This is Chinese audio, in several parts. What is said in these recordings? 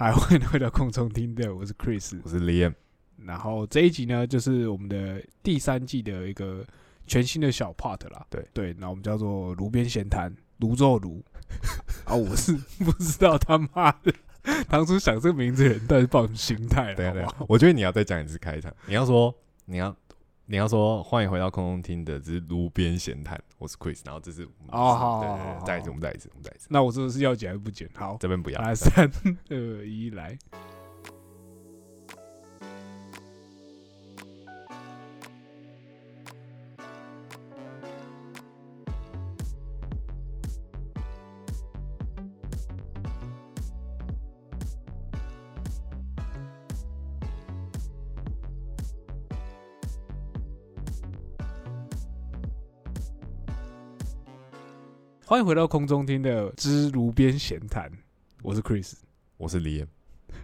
嗨，欢迎回到空中听的，我是 Chris。我是 Liam，然后这一集呢，就是我们的第三季的一个全新的小 part 啦。对对，那我们叫做炉边闲谈，泸州炉。啊，我是不知道他妈的当初想这个名字的人到底是抱什么心态对啊对啊好不好？，我觉得你要再讲一次开场，你要说你要你要说欢迎回到空中听的，这是路边闲谈，我是 Chris，然后这是哦好对对对，再一次我们再一次我们再一次，那我这是要剪还是不剪？好，这边不要，来三二一，来。欢迎回到空中听的之炉边闲谈，我是 Chris。我是 Liam，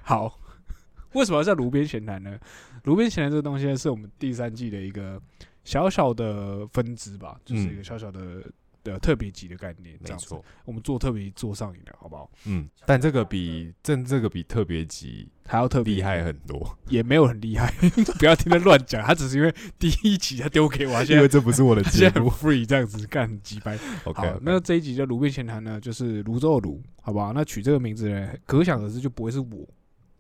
好，为什么要叫炉边闲谈呢？炉边闲谈这个东西呢，是我们第三季的一个小小的分支吧，就是一个小小的的特别级的概念。没错，我们做特别做上瘾了，好不好？嗯，但这个比正这个比特别级还要特别厉害，很多，也没有很厉害，不要听他乱讲。他只是因为 第一集他丢给我，因为这不是我的节目 free 这样子干很鸡掰。，OK，好，那这一集叫炉边闲谈呢，就是泸州的泸，好不好？那取这个名字呢，可想而知就不会是我，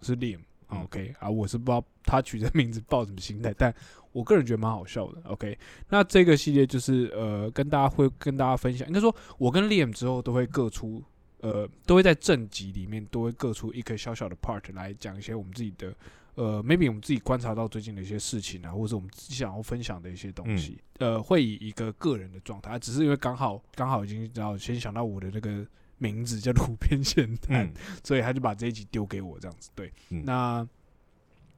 是 Liam。嗯 OK 啊，我是不知道他取这名字抱什么心态，但我个人觉得蛮好笑的。OK，那这个系列就是呃，跟大家会跟大家分享，应该说我跟 Liam 之后都会各出呃，都会在正集里面都会各出一个小小的 part 来讲一些我们自己的呃，maybe 我们自己观察到最近的一些事情啊，或者是我们自己想要分享的一些东西。呃，会以一个个人的状态，只是因为刚好刚好已经知道先想到我的那个名字叫路边闲谈，嗯所以他就把这一集丢给我这样子。对，嗯那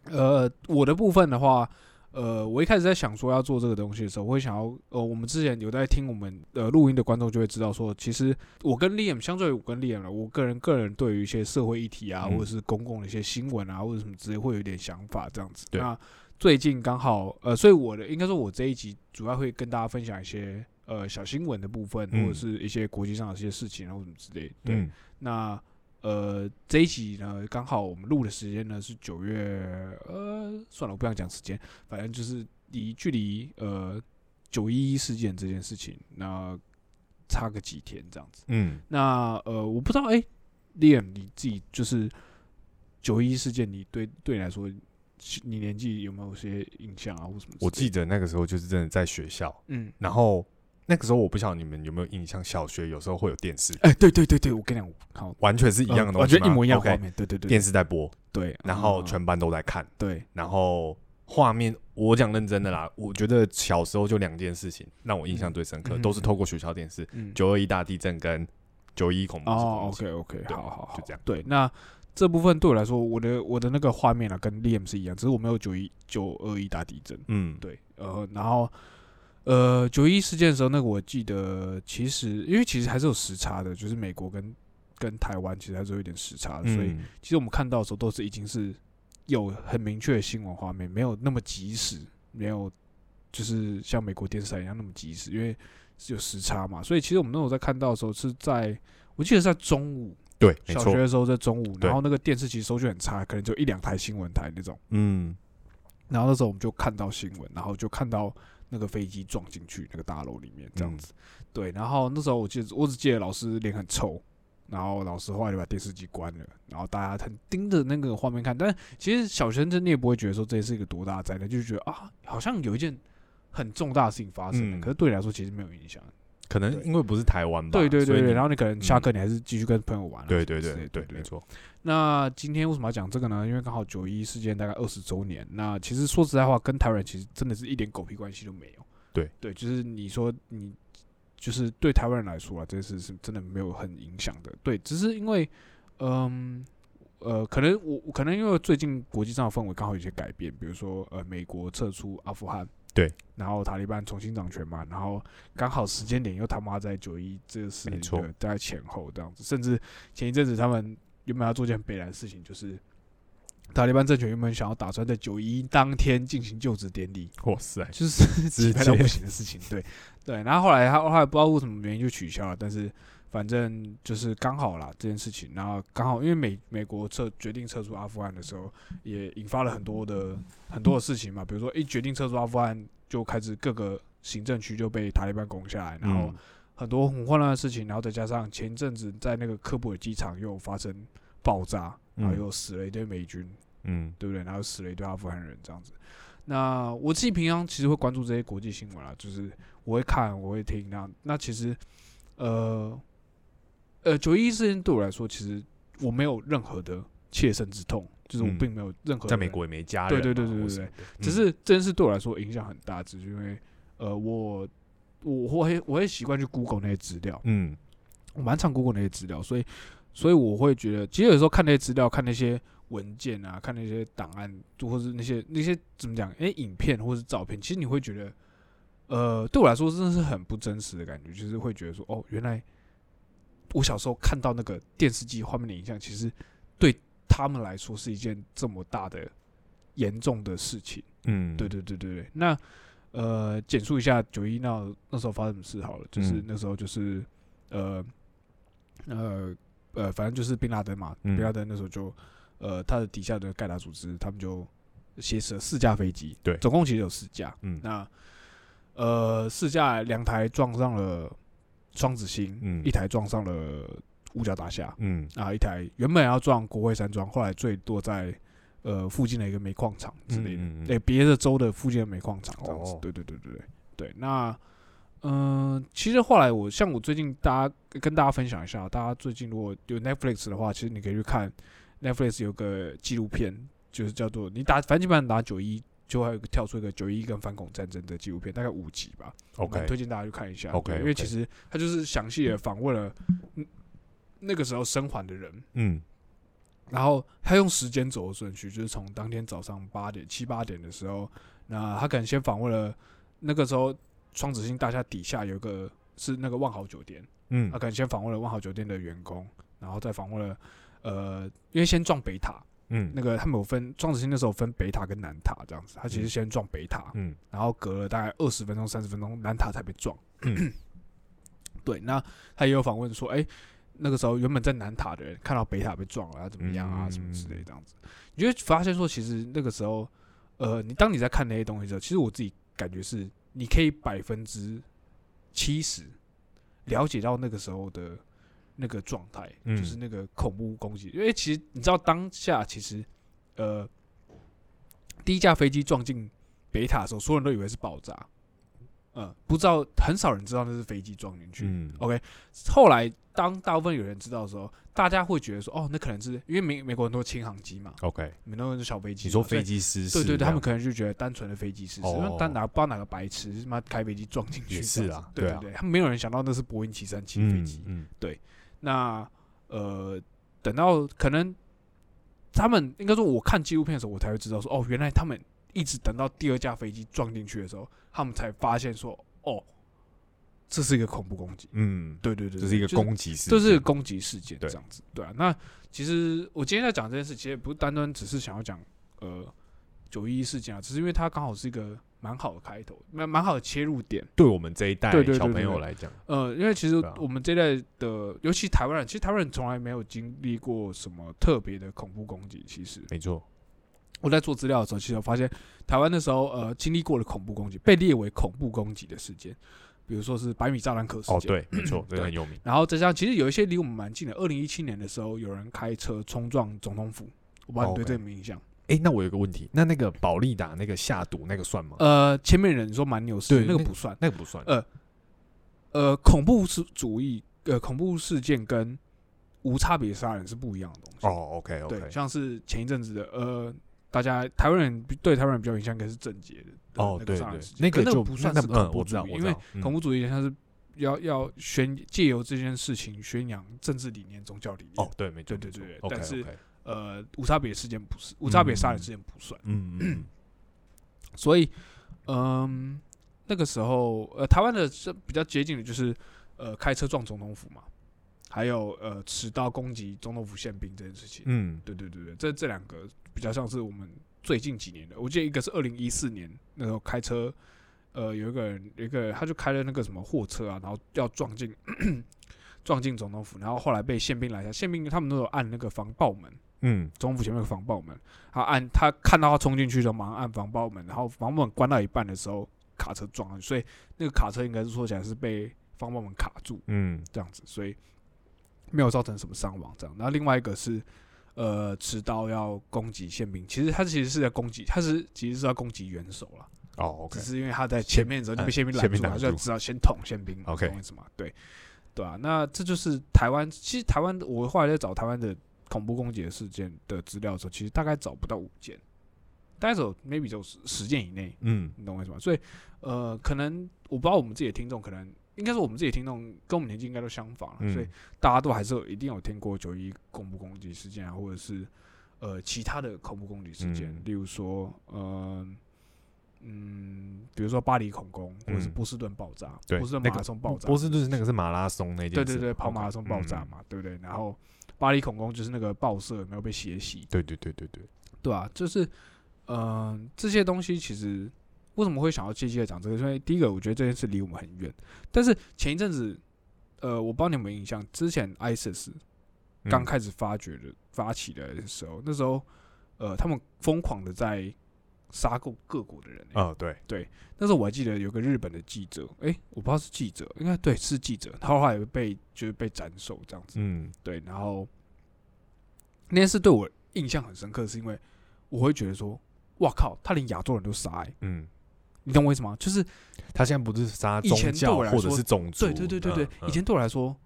呃，我的部分的话，呃，我一开始在想说要做这个东西的时候，我会想要，呃，我们之前有在听我们呃录音的观众就会知道说，其实我跟 Liam 相对于我跟 Liam 了，我个人个人对于一些社会议题啊，嗯或者是公共的一些新闻啊，或者什么之类，会有一点想法这样子。对那最近刚好，呃，所以我的应该说，我这一集主要会跟大家分享一些呃小新闻的部分，嗯或者是一些国际上的一些事情，然后什么之类的。对，嗯那呃这一集呢，刚好我们录的时间呢是九月，呃，算了，我不想讲时间，反正就是离距离呃九一一事件这件事情，那差个几天这样子。嗯，那呃，我不知道，哎、l i a m 你自己就是九一一事件，你对对你来说，你年纪有没有些印象啊，或什么？我记得那个时候就是真的在学校，嗯，然后那个时候我不晓得你们有没有印象，小学有时候会有电视，哎、对对对对，我跟你讲，好，完全是一样的东西吗，全一模一样画？面，对对对，电视在播，对，然后嗯全班都在看，对，然后画面，我讲认真的啦，我觉得小时候就两件事情让我印象最深刻，嗯都是透过学校电视，嗯，九二一大地震跟九一恐怖哦，OK OK，好好好，就这样。对，那这部分对我来说，我的我的那个画面啊，跟 Liam 是一样，只是我没有九一九二一大地震。嗯，对，呃，然后呃九一事件的时候，那个我记得其实因为其实还是有时差的，就是美国跟跟台湾其实还是有一点时差的，所以嗯。其实我们看到的时候都是已经是有很明确的新闻画面，没有那么及时，没有就是像美国电视台一样那么及时，因为是有时差嘛，所以其实我们那时候在看到的时候是在我记得是在中午，对，小学的时候在中午，然后那个电视其实收讯很差，可能就一两台新闻台那种。嗯。然后那时候我们就看到新闻，然后就看到那个飞机撞进去那个大楼里面这样子。对，然后那时候我记得我只记得老师脸很臭，然后老师后来就把电视机关了，然后大家很盯着那个画面看。但其实小学生你也不会觉得说这是一个多大的灾难，就是觉得啊，好像有一件很重大的事情发生了。嗯可是对你来说其实没有影响。可能因为不是台湾吧，对对对然后你可能下嗯课你还是继续跟朋友玩、啊。对对对对，没。错，那今天为什么要讲这个呢？因为刚好九一事件大概二十周年。那其实说实在话，跟台湾人其实真的是一点狗屁关系都没有。对对，就是你说你就是对台湾人来说啊，这件事是真的没有很影响的。对，只是因为嗯呃，可能我可能因为最近国际上的氛围刚好有些改变，比如说呃，美国撤出阿富汗。对，然后塔利班重新掌权嘛，然后刚好时间点又他妈在九一这个事情没错。的大概前后这样子，甚至前一阵子他们原本要做件很北来的事情，就是塔利班政权原本想要打算在九一当天进行就职典礼，哇塞，就是直击败到接 不行的事情。对。对，然后后来他后来不知道为什么原因就取消了，但是反正就是刚好啦这件事情，然后刚好因为美美国撤决定撤出阿富汗的时候，也引发了很多的很多的事情嘛，比如说一决定撤出阿富汗，就开始各个行政区就被塔利班攻下来，然后嗯很多很混乱的事情，然后再加上前阵子在那个科布尔机场又发生爆炸，然后嗯又死了一堆美军，嗯对不对？然后死了一堆阿富汗人这样子。那我自己平常其实会关注这些国际新闻啊，就是我会看，我会听那。那其实，呃，呃，九一一事件对我来说，其实我没有任何的切身之痛，就是我嗯并没有任何人在美国也没家人嘛，对对对对对只是这件事对我来说影响很大，只是因为呃，我我会我会习惯去 Google 那些资料，嗯。我蛮常 Google 那些资料，所以所以我会觉得，其实有时候看那些资料，看那些文件啊，看那些档案，就或是那些那些怎么讲，诶，影片或是照片，其实你会觉得，呃，对我来说真的是很不真实的感觉，就是会觉得说，哦，原来我小时候看到那个电视机画面的影像，其实对他们来说是一件这么大的严重的事情。嗯，对对对对对，那呃，简述一下九一那那时候发生什么事好了，就是嗯。那时候就是呃呃呃，反正就是宾拉登嘛，嗯。宾拉登那时候就呃他的底下的盖达组织，他们就挟持了四架飞机，对。总共其实有四架，嗯。那呃四架两台撞上了双子星，嗯一台撞上了五角大厦，嗯啊，一台原本要撞国会山庄，后来坠落在呃附近的一个煤矿场之类的，嗯嗯嗯对别的州的附近的煤矿场这样子。哦对对对对对对。那嗯、呃其实后来我像我最近大家跟大家分享一下，大家最近如果有 Netflix 的话，其实你可以去看 Netflix 有个纪录片，就是叫做你打反正基本上打九一。就还有个跳出一个九一跟反恐战争的纪录片，大概五集吧。我推荐大家去看一下。OK，因为其实他就是详细的访问了嗯那个时候生还的人，嗯。然后他用时间轴的顺序，就是从当天早上八点七八点的时候，那他可能先访问了那个时候双子星大厦底下有一个是那个万豪酒店，嗯。他可能先访问了万豪酒店的员工，然后再访问了呃，因为先撞北塔，嗯。那个他们有分双子星那时候分北塔跟南塔这样子，他其实先撞北塔，嗯。然后隔了大概二十分钟、三十分钟，南塔才被撞。嗯。对，那他也有访问说，哎、那个时候原本在南塔的人看到北塔被撞了，要怎么样啊，嗯。什么之类这样子，你就会发现说，其实那个时候，呃，你当你在看那些东西的时候，其实我自己感觉是，你可以百分之七十了解到那个时候的那个状态，嗯。就是那个恐怖攻击，因为其实你知道当下其实，呃，第一架飞机撞进北塔的时候，所有人都以为是爆炸，嗯，不知道很少人知道那是飞机撞进去。嗯。OK，后来当大部分有人知道的时候，大家会觉得说，哦，那可能是因为美美国很多轻航机嘛，，OK，很多人是小飞机嘛，你说飞机失事对对对，他们可能就觉得单纯的飞机失事，哦。因为单哪不知道哪个白痴他妈开飞机撞进去是啊对啊。对对对，他们没有人想到那是波音七三七飞机。嗯那呃，等到可能他们应该说，我看纪录片的时候，我才会知道说，哦，原来他们一直等到第二架飞机撞进去的时候，他们才发现说，哦，这是一个恐怖攻击。嗯，对对对，这是一个攻击事件，这是一个攻击事件，对这样子，对啊。那其实我今天在讲这件事，其实也不是单单只是想要讲呃九一一事件啊，只是因为它刚好是一个蛮好的开头，蛮蛮好的切入点。对我们这一代小朋友来讲，呃，因为其实我们这一代的，尤其台湾人，其实台湾人从来没有经历过什么特别的恐怖攻击。其实没错，我在做资料的时候，其实我发现台湾那时候呃经历过的恐怖攻击，被列为恐怖攻击的事件，比如说是百米炸弹客事件。哦，对，没错，这很有名，然后再加上，其实有一些离我们蛮近的。二零一七年的时候，有人开车冲撞总统府，我不知道你对这个有没有印象？哎，那我有个问题，那那个保利达那个下毒那个算吗？呃，前面人说蛮牛事，那那个不算。那个不算，呃呃，恐怖是主义，呃，恐怖事件跟无差别杀人是不一样的东西。哦，OK 对，OK，像是前一阵子的，呃，大家台湾人对台湾人比较有印象，应该是郑捷的那对对个杀人事，件，那那个就不算是恐怖主义因为恐怖主义像是要要宣借由这件事情宣扬政治理念、宗教理念。哦，对，没错，对对对但是呃，无差别事件不是，无差别杀人事件不算。嗯嗯 所以，嗯，那个时候，呃，台湾的是比较接近的就是，呃，开车撞总统府嘛，还有呃，持刀攻击总统府宪兵这件事情。嗯对对对对，这这两个比较像是我们最近几年的。我记得一个是二零一四年那时候开车，呃，有一个人，有一个人他就开了那个什么货车啊，然后要撞进撞进总统府，然后后来被宪兵拦下，宪兵他们都有按那个防爆门，嗯总统府前面有防爆门，他按他看到他冲进去的时候，马上按防爆门，然后防爆门关到一半的时候，卡车撞上去，所以那个卡车应该是说起来是被防爆门卡住嗯这样子，所以没有造成什么伤亡这样。然后另外一个是呃持刀要攻击宪兵，其实他其实是在攻击，他是其实是要攻击元首了。哦只是因为他在前面的时候就被嗯宪兵拦住，他就知道先捅宪兵，OK 懂我意思吗？对，对啊，那这就是台湾，其实台湾我后来在找台湾的恐怖攻击的事件的资料的时候，其实大概找不到五件，大概只有 maybe 只有十十件以内，嗯你懂我意思吗？所以呃，可能我不知道我们自己的听众，可能应该是我们自己的听众跟我们年纪应该都相仿了，嗯所以大家都还是有一定有听过九一恐怖攻击事件啊，或者是呃其他的恐怖攻击事件，嗯例如说呃嗯，比如说巴黎恐攻，或者是嗯。波士顿爆炸，对，波士顿马拉松爆炸，波士顿是那个是马拉松那件事，对对对，跑马拉松爆炸嗯嘛，对不对？然后巴黎恐攻就是那个报社有没有被血洗，对对对对。对，对啊，就是嗯、呃这些东西其实为什么会想要借机的讲这个？因为第一个，我觉得这件事离我们很远，但是前一阵子，呃，我不知道你有没有印象，之前 ISIS 嗯刚开始发掘的、发起来的时候，那时候呃，他们疯狂的在杀过各国的人、欸。哦对，那时候我还记得有个日本的记者，诶，我不知道是记者，应该对是记者，他后来被就是被斩首这样子。嗯对，然后那件事对我印象很深刻，是因为我会觉得说，哇靠，他连亚洲人都杀、欸，嗯，你懂我意思吗？就是他现在不是杀宗教或者是种族，对对对对对，嗯以前对我来说，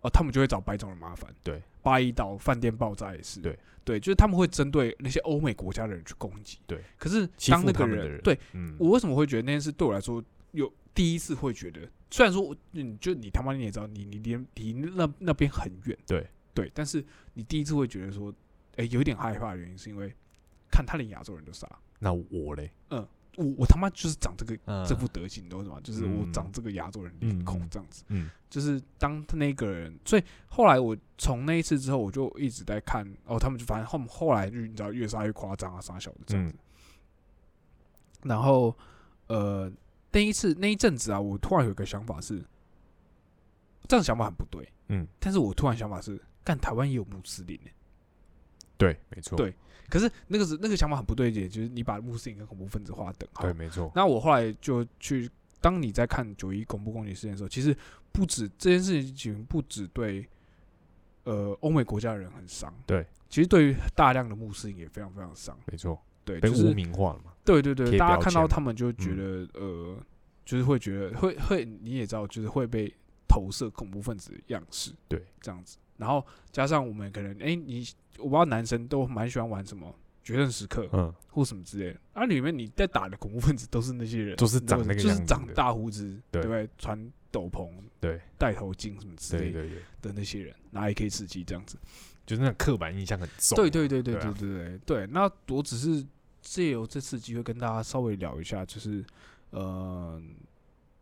哦，他们就会找白种人麻烦。对，八一岛饭店爆炸也是。对。对，就是他们会针对那些欧美国家的人去攻击。对，可是当那个人对嗯。我为什么会觉得那件事对我来说有第一次会觉得，虽然说就你他妈你也知道，你你离离那那边很远，对。对，但是你第一次会觉得说，哎、有一点害怕的原因是因为看他连亚洲人都杀，那我嘞，我我他妈就是长这个嗯。这副德行，你懂我意思吗？就是我嗯。长这个亚洲人脸孔这样子。嗯。就是当那个人，所以后来我从那一次之后，我就一直在看哦，他们就反正后后来就你知道越杀越夸张啊，杀小的这样子。嗯。然后呃，那一次那一阵子啊，我突然有一个想法是，这样想法很不对，嗯，但是我突然想法是，干台湾也有穆斯林欸。对，没错，对可是那个是那个想法很不对劲，就是你把穆斯林跟恐怖分子划等号。对，。没错，那我后来就去，当你在看九一恐怖攻击事件的时候，其实不止这件事情，不止对呃欧美国家的人很伤，对，其实对于大量的穆斯林也非常非常伤，没错，对，被污名化了嘛，对对对，大家看到他们就觉得、呃，就是会觉得会会你也知道，就是会被投射恐怖分子的样式，对，这样子，然后加上我们可能哎、你我不知道男生都蛮喜欢玩什么决胜时刻，嗯，或什么之类的。啊，里面你在打的恐怖分子都是那些人，都是长那个就是长大胡子，对对不对？穿斗篷、对戴头巾什么之类的那些人，拿 AK 四七这样子。就是那个刻板印象很重，对对对对对啊对对对对。那我只是借由这次机会跟大家稍微聊一下，就是呃。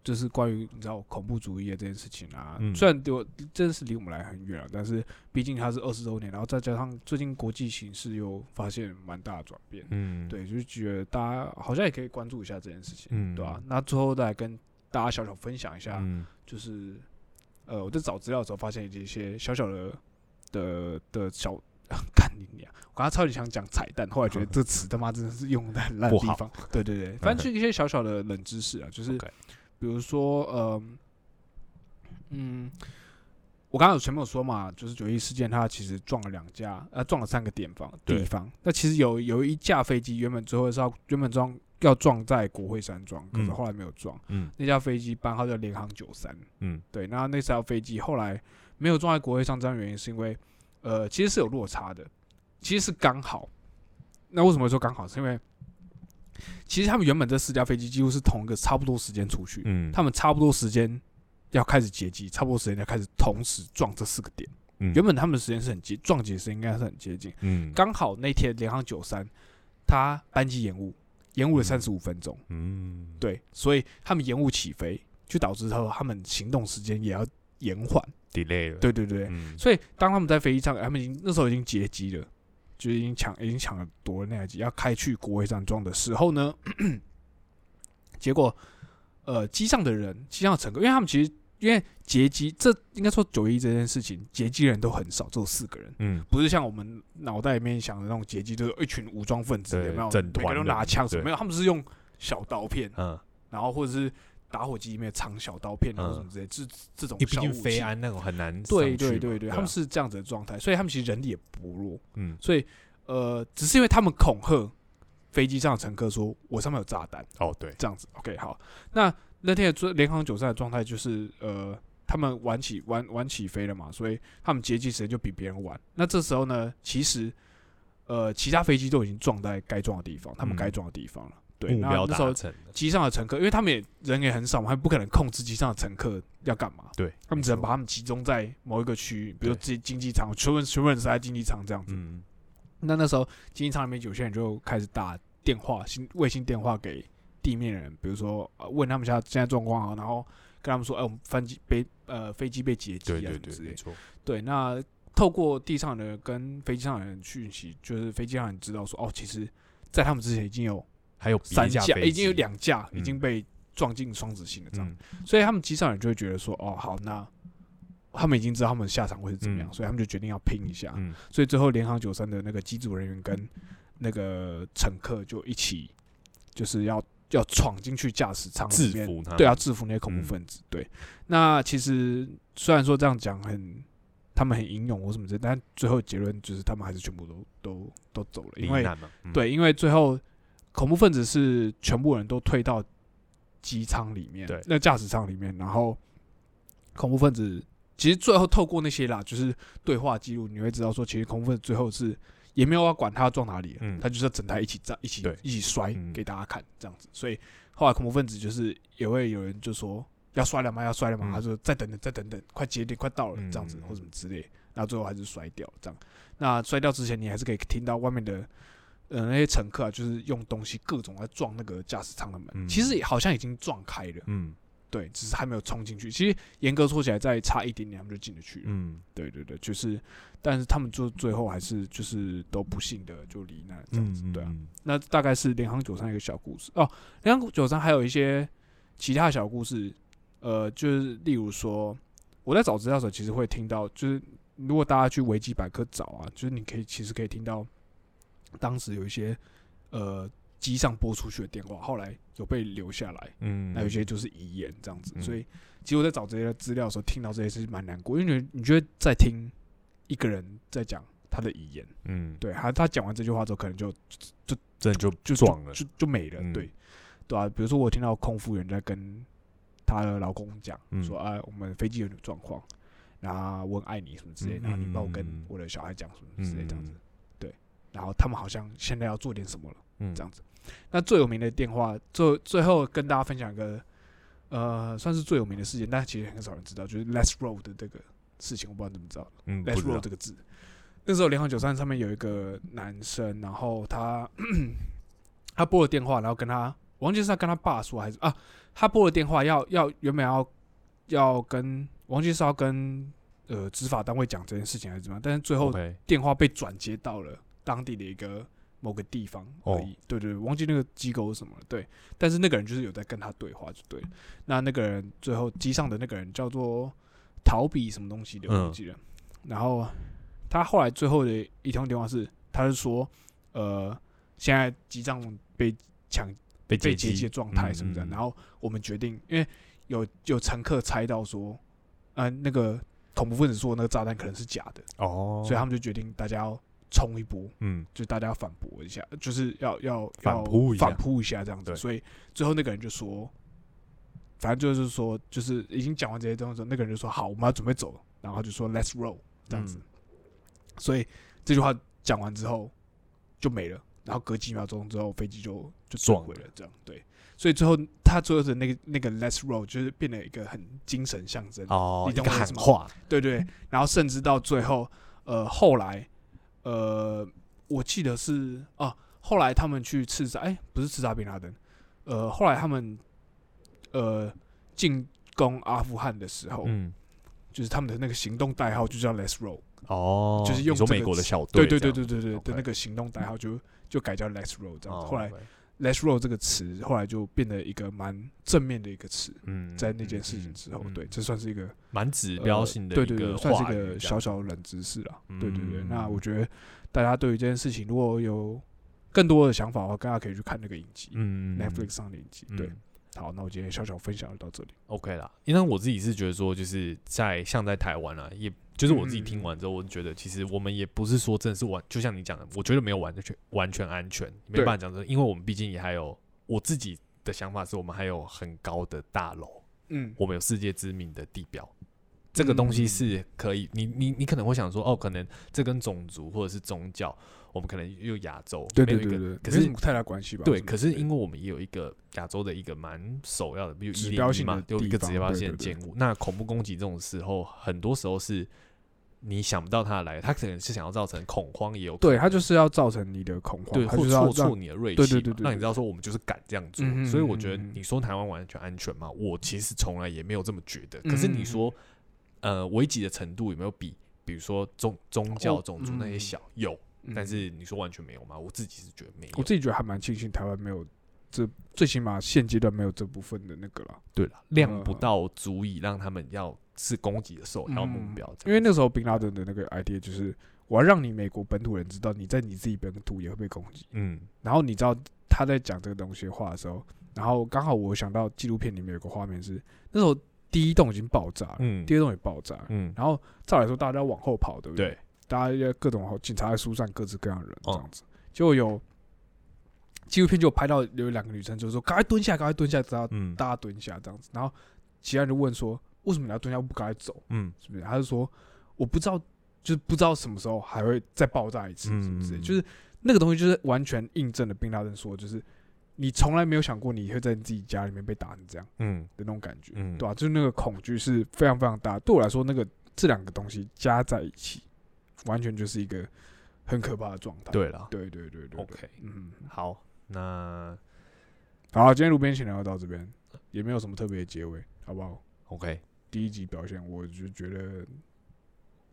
就是关于你知道恐怖主义的这件事情啊，嗯虽然对我真的是离我们来很远了，但是毕竟它是二十周年，然后再加上最近国际形势又发现蛮大的转变，嗯，对，就是觉得大家好像也可以关注一下这件事情，嗯对吧、那最后再跟大家小小分享一下，嗯就是呃，我在找资料的时候发现一些小小的的的小。干你娘！我刚刚超级想讲彩蛋，后来觉得这词他妈真的是用的很烂地方。对对对，反正就一些小小的冷知识啊，就是 比如说呃，嗯，我刚刚有前面有说嘛，就是九一事件，它其实撞了两架，呃，撞了三个点方对地方。那其实有有一架飞机原本最后是要原本撞要撞在国会山庄，可是嗯后来没有撞。嗯那架飞机班号叫联航九三，嗯对，那那艘飞机后来没有撞在国会山庄，原因是因为呃，其实是有落差的，其实是刚好。那为什么会说刚好？是因为其实他们原本这四架飞机几乎是同一个差不多时间出去，嗯，他们差不多时间要开始截击，差不多时间要开始同时撞这四个点。嗯。原本他们的时间是很接撞击的时间应该是很接近，嗯。刚好那天联航九三，它班机延误，延误了三十五分钟，嗯。对，所以他们延误起飞，就导致他他们行动时间也要延缓。delay 了，对对对，嗯。所以当他们在飞机上，他们已经那时候已经劫机了，就是已经抢已经抢了夺了那台机，要开去国会山庄的时候呢，结果呃机上的人，机上的乘客，因为他们其实因因为劫机这应该说九一这件事情，劫机人都很少，只有四个人，嗯，不是像我们脑袋里面想的那种劫机，就是一群武装分子，对有没有？整团都拿枪什么？对没有，他们是用小刀片，嗯，然后或者是打火机里面藏小刀片啊，什么之类，这这种因为毕竟。飞安那种很难对对对他们是这样子的状态，所以他们其实人力也不弱，嗯所以呃，只是因为他们恐吓飞机上的乘客说，我上面有炸弹。哦对，这样子。OK，好，那那天的状联航九三的状态就是，呃，他们晚起晚晚起飞了嘛，所以他们接机时间就比别人晚。那这时候呢，其实呃，其他飞机都已经撞在该撞的地方，他们嗯该撞的地方了。对，目标那那时候达成，机上的乘客，因为他们也人也很少嘛，他们不可能控制机上的乘客要干嘛，对他们只能把他们集中在某一个区域，比如对经经济舱，全部人全部人是在经济舱这样子。嗯那那时候经济舱里面有些人就开始打电话，星卫星电话给地面人，比如说、呃、问他们现在现在状况啊，然后跟他们说，哎、我们飞机被呃飞机被劫机啊之类对，那透过地上的人跟飞机上的人讯息，就是飞机上的人知道说，哦，其实在他们之前已经有还有三架，已经有两架已嗯经被撞进双子星了，这样。嗯。所以他们机上人就会觉得说，哦，好，那他们已经知道他们下场会是怎么样，嗯。所以他们就决定要拼一下。嗯。所以最后联航九三的那个机组人员跟那个乘客就一起，就是要要闯进去驾驶舱制，服他，对，要制服那些恐怖嗯分子。对，那其实虽然说这样讲很，他们很英勇或什么之类，但最后结论就是他们还是全部都都都走了，因为对，因为最后恐怖分子是全部人都退到机舱里面，对那驾驶舱里面，然后恐怖分子其实最后透过那些啦，就是对话记录，你会知道说，其实恐怖分子最后是也没有要管他要撞哪里了，嗯他就是要整台一起炸，一起对一起摔嗯给大家看这样子，所以后来恐怖分子就是也会有人就说要摔了吗？要摔了吗？嗯他说再等等，再等等，快节点快到了嗯这样子嗯或什么之类，然后最后还是摔掉这样。那摔掉之前，你还是可以听到外面的呃那些乘客啊，就是用东西各种来撞那个驾驶舱的门，嗯其实也好像已经撞开了，嗯对，只是还没有冲进去。其实严格说起来，再差一点点，他们就进得去了。嗯对对对，就是，但是他们就最后还是就是都不幸的就罹难这样子，对啊。嗯那大概是联航九三一个小故事哦。联航九三还有一些其他小故事，呃，就是例如说，我在找资料的时候，其实会听到，就是如果大家去维基百科找啊，就是你可以其实可以听到，当时有一些呃机上拨出去的电话，后来有被留下来，嗯，那有些就是遗言这样子。嗯。所以其实我在找这些资料的时候，听到这些是蛮难过，因为你你觉得在听一个人在讲他的遗言，嗯，对，他他讲完这句话之后，可能就就真的就就撞了，就就没了，嗯。对，对啊，比如说我听到空服员在跟她的老公讲、嗯。说，啊，我们飞机有点状况，然后我很爱你什么之类，然后你帮我跟嗯我的小孩讲什么之类这样子，然后他们好像现在要做点什么了，嗯这样子。那最有名的电话，最最后跟大家分享一个，呃，算是最有名的事件，但其实很少人知道，就是 Let's Roll 的这个事情，我不知道你怎么知道。嗯，Let's roll 这个字。那时候联航九三上面有一个男生，然后他 他拨了电话，然后跟他，我忘记是他跟他爸说还是啊，他拨了电话要要原本要要跟，我忘记是要跟呃执法单位讲这件事情还是怎么样，但是最后电话被转接到了当地的一个某个地方而已。对对对，忘记那个机构是什么了。对，但是那个人就是有在跟他对话，就对了。那那个人最后机上的那个人叫做逃避什么东西的，嗯忘记了。然后他后来最后的一通电话是，他是说，呃，现在机上被抢被被劫机的状态什么的，嗯嗯嗯然后我们决定，因为有有乘客猜到说，呃，那个恐怖分子说那个炸弹可能是假的，哦，所以他们就决定大家要冲一波，嗯。就大家要反驳一下，就是要要反要扑一下。反扑一下这样子。所以最后那个人就说，反正就是说，就是已经讲完这些东西那个人就说好，我们要准备走了，然后就说 Let's roll 这样子。嗯所以这句话讲完之后就没了，然后隔几秒钟之后飞机就就坠撞毁了，这样对。所以最后他最后的那个那个 Let's roll 就是变得一个很精神象征，哦，一个喊话，对对，然后甚至到最后，呃，后来，呃，我记得是啊，后来他们去刺杀，哎，不是刺杀本拉登，呃，后来他们呃进攻阿富汗的时候，嗯，就是他们的那个行动代号就叫 Let's Roll，哦，就是用美国的小队对对对对对对的那个行动代号就就改叫 Let's Roll 这样子。哦后来 let's roll 这个词后来就变得一个蛮正面的一个词，嗯，在那件事情之后，嗯对，这算是一个蛮指标性的呃对对对，一个算是一个小小冷知识啦。对对对，嗯那我觉得大家对于这件事情如果有更多的想法的话，大家可以去看那个影集、嗯 Netflix 上的影集。对，嗯好，那我今天小小分享就到这里。OK 啦，因为我自己是觉得说，就是在像在台湾啊，也就是我自己嗯听完之后，我就觉得其实我们也不是说真的是完，就像你讲的，我觉得没有完全完全安全，没办法讲真，因为我们毕竟也还有我自己的想法是我们还有很高的大楼，嗯，我们有世界知名的地标。这个东西是可以，你你你可能会想说，哦，可能这跟种族或者是宗教，我们可能又亚洲对对对对，可是太大关系吧？对，可是因为我们也有一个亚洲的一个蛮首要的，比如101指标性的嘛，有一个地方指标对对对性的建物。那恐怖攻击这种时候，很多时候是你想不到它来，它可能是想要造成恐慌，也有对，能它就是要造成你的恐慌，对，它或挫挫你的锐气，对对对对让你知道说我们就是敢这样做。所以我觉得你说台湾完全安全嘛？我其实从来也没有这么觉得。可是你说，呃，危急的程度有没有比，比如说宗宗教、哦种族那些嗯小？有，嗯但是你说完全没有吗？我自己是觉得没有。我自己觉得还蛮庆幸台湾没有这，最起码现阶段没有这部分的那个了。对了，量不呃到足以让他们要是攻击的首要目标因为那时候宾拉登的那个 idea 就是，我要让你美国本土人知道你在你自己本土也会被攻击，嗯然后你知道他在讲这个东西的话的时候，然后刚好我想到纪录片里面有个画面是，那时候第一栋已经爆炸了，嗯第二栋也爆炸了，嗯，然后照来说大家往后跑，对不对？对，大家要各种警察在疏散各自各样的人这哦样子，结果有纪录片就拍到有两个女生就说赶快蹲下，赶快蹲下，只要嗯。大家蹲下这样子，然后其他人就问说为什么你要蹲下，不赶快走？嗯。是不是？他就说我不知道，就是不知道什么时候还会再爆炸一次，是不是？嗯就是那个东西，就是完全印证了宾拉登说，就是你从来没有想过你会在你自己家里面被打成这样嗯。的那种感觉，嗯。对吧、就是那个恐惧是非常非常大。对我来说，那个这两个东西加在一起，完全就是一个很可怕的状态。对了对对对对对，OK，嗯，好，那好，今天路边闲聊到这边，也没有什么特别的结尾，好不好？OK，第一集表现，我就觉得，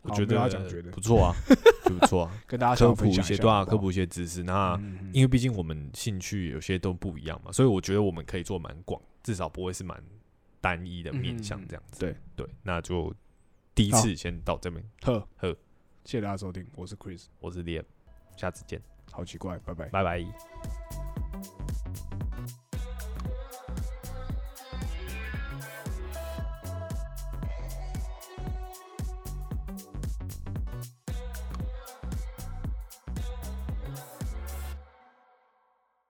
我觉得不错啊，就不错啊，跟大家科普一些对啊，科普一些知识。那因为毕竟我们兴趣有些都不一样嘛，所以我觉得我们可以做蛮广，至少不会是蛮单一的面向嗯这样子。对对，那就第一次先到这边，呵。呵，谢谢大家收听，我是 Chris，我是 Liam，下次见，好奇怪，拜拜。拜拜。